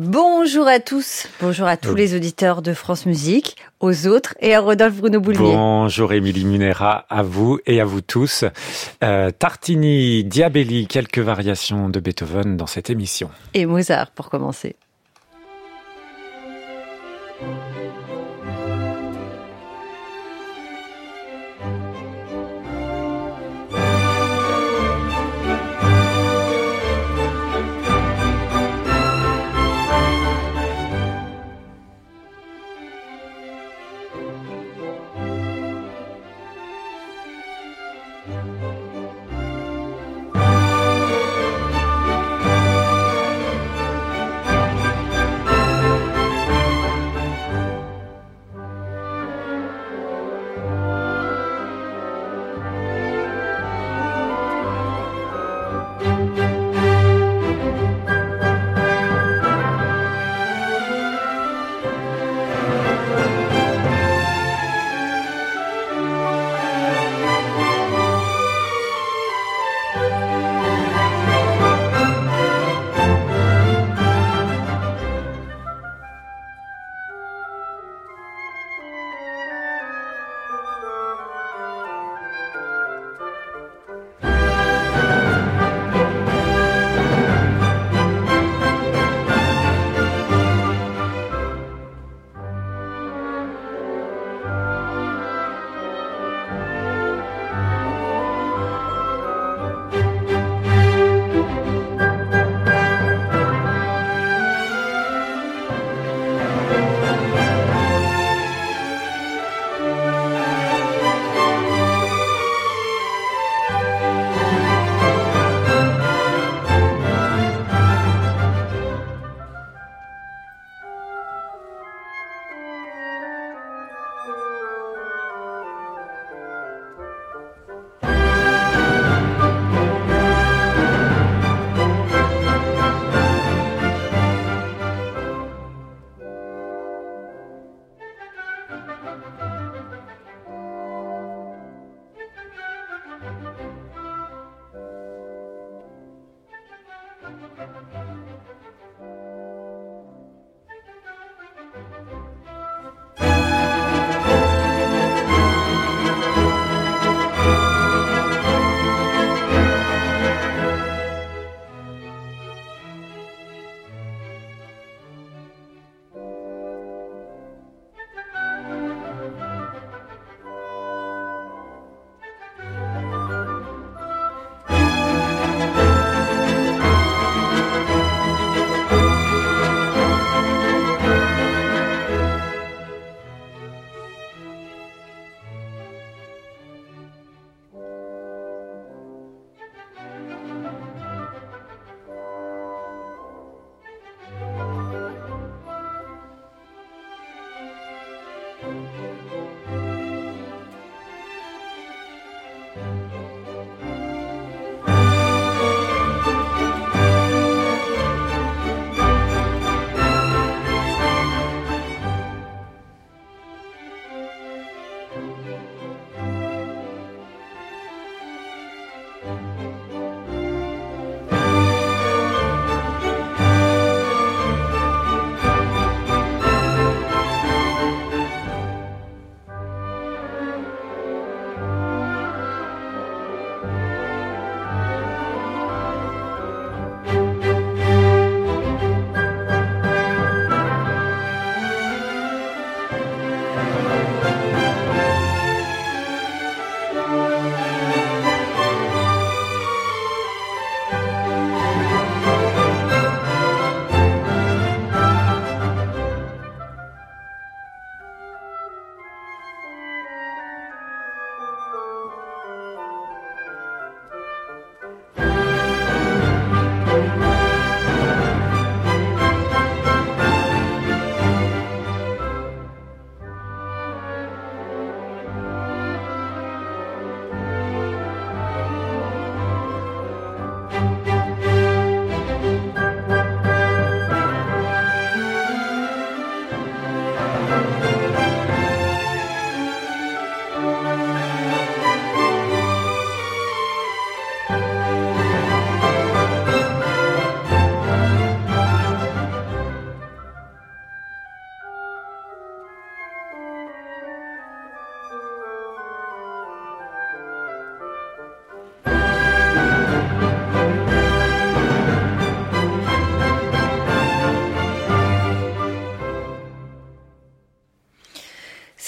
Bonjour à tous, bonjour à tous les auditeurs de France Musique, aux autres et à Rodolphe Bruno Boulmier. Bonjour Émilie Munera, à vous et à vous tous. Euh, Tartini, Diabelli, quelques variations de Beethoven dans cette émission. Et Mozart pour commencer.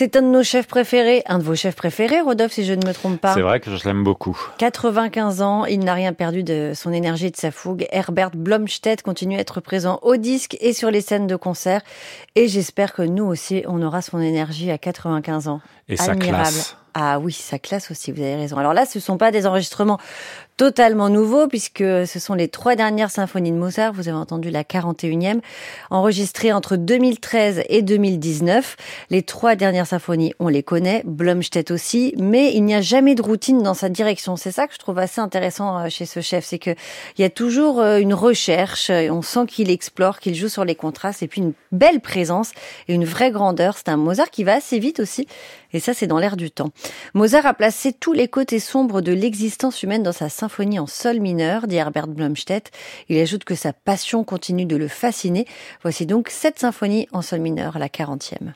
C'est un de nos chefs préférés, un de vos chefs préférés, Rodolphe, si je ne me trompe pas. C'est vrai que je l'aime beaucoup. 95 ans, il n'a rien perdu de son énergie et de sa fougue. Herbert Blomstedt continue à être présent au disque et sur les scènes de concert. Et j'espère que nous aussi, on aura son énergie à 95 ans. Et sa classe. Ah oui, sa classe aussi, vous avez raison. Alors là, ce ne sont pas des enregistrements totalement nouveaux, puisque ce sont les trois dernières symphonies de Mozart, vous avez entendu la 41e, enregistrées entre 2013 et 2019. Les trois dernières symphonies, on les connaît, Blomstedt aussi, mais il n'y a jamais de routine dans sa direction. C'est ça que je trouve assez intéressant euh, chez ce chef, c'est qu'il y a toujours euh, une recherche, on sent qu'il explore, qu'il joue sur les contrastes, et puis une belle présence et une vraie grandeur. C'est un Mozart qui va assez vite aussi, et ça c'est dans l'air du temps. Mozart a placé tous les côtés sombres de l'existence humaine dans sa symphonie en sol mineur, dit Herbert Blomstedt. Il ajoute que sa passion continue de le fasciner. Voici donc cette symphonie en sol mineur, la 40e.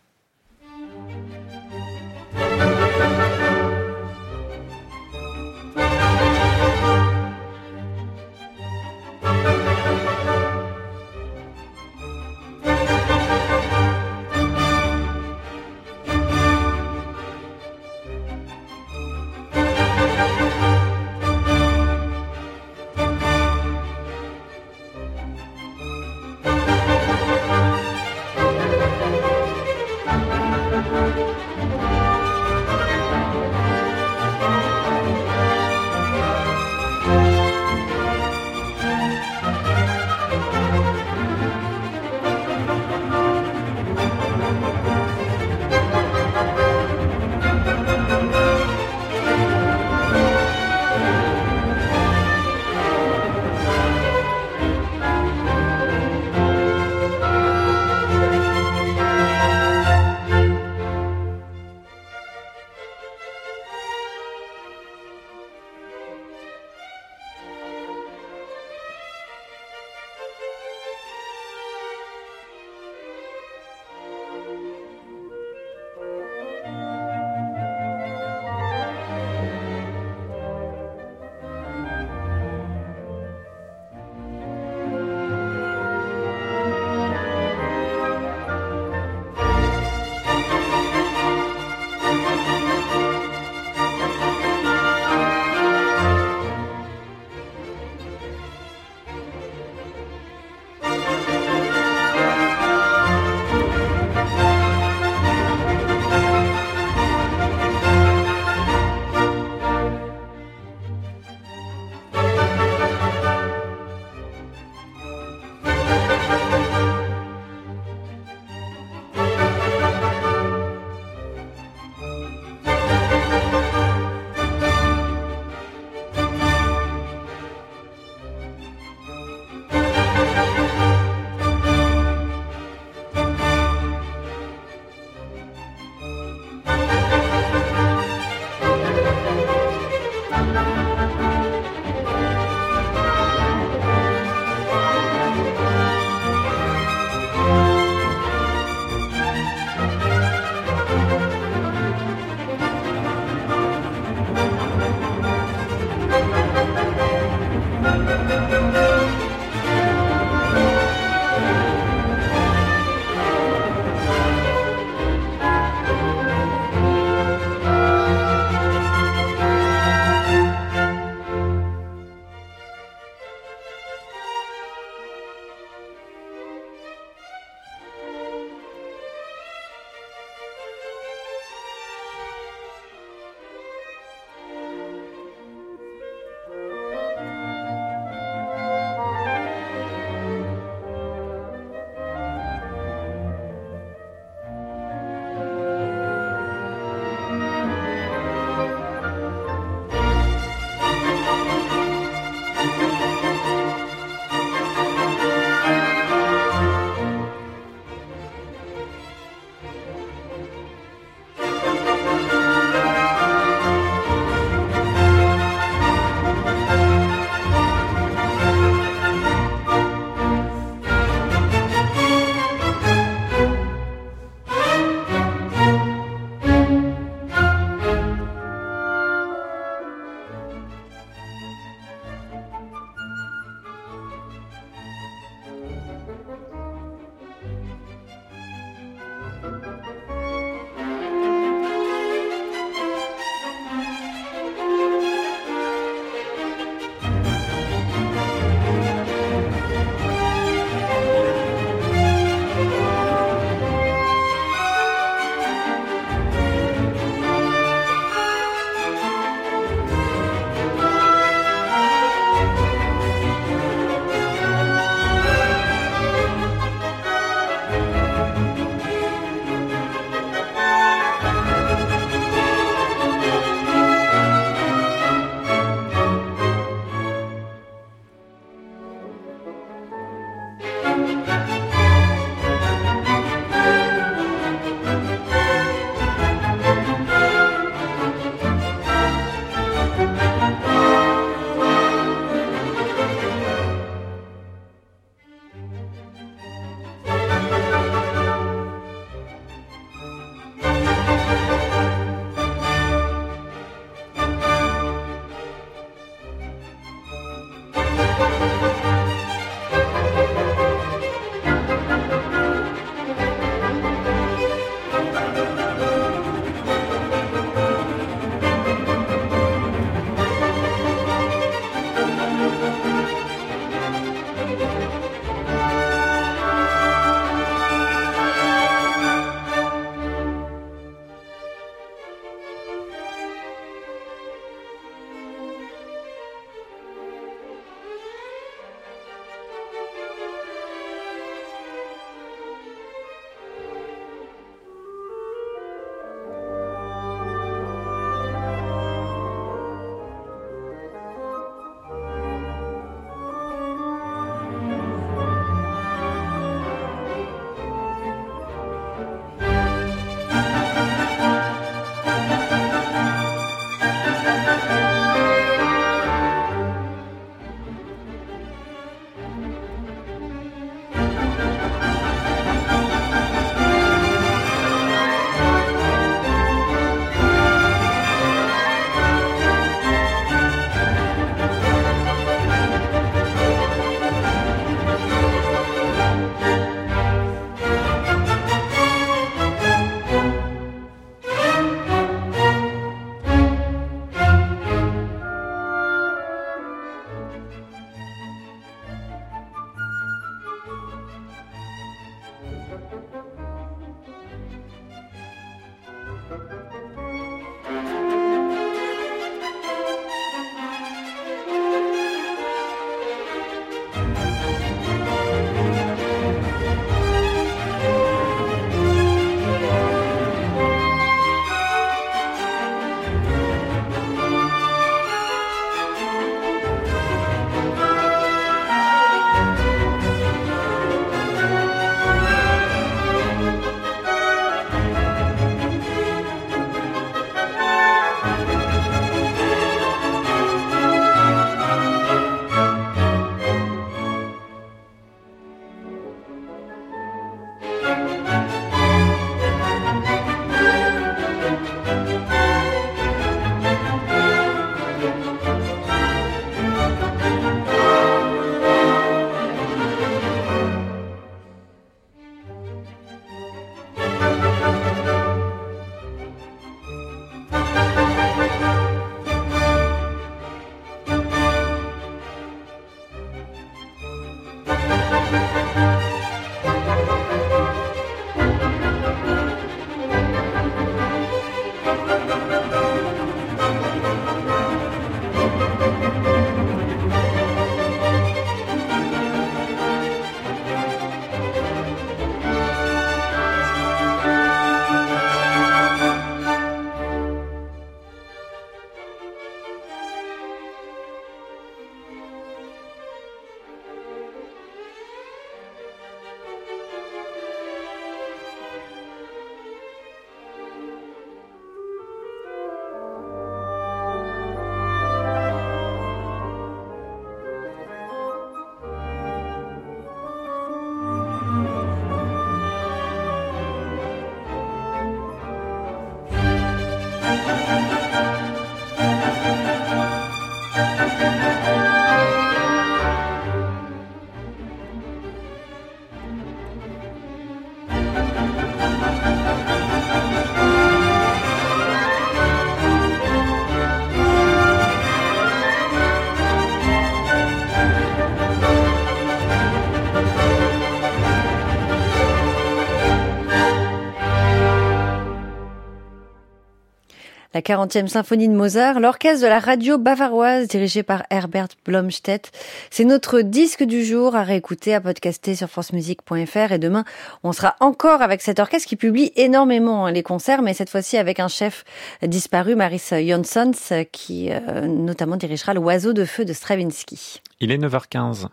La 40e symphonie de Mozart, l'orchestre de la radio bavaroise dirigé par Herbert Blomstedt. C'est notre disque du jour à réécouter, à podcaster sur francemusique.fr et demain, on sera encore avec cet orchestre qui publie énormément hein, les concerts, mais cette fois-ci avec un chef disparu, Maris Jonsons, qui euh, notamment dirigera l'Oiseau de feu de Stravinsky. Il est 9h15.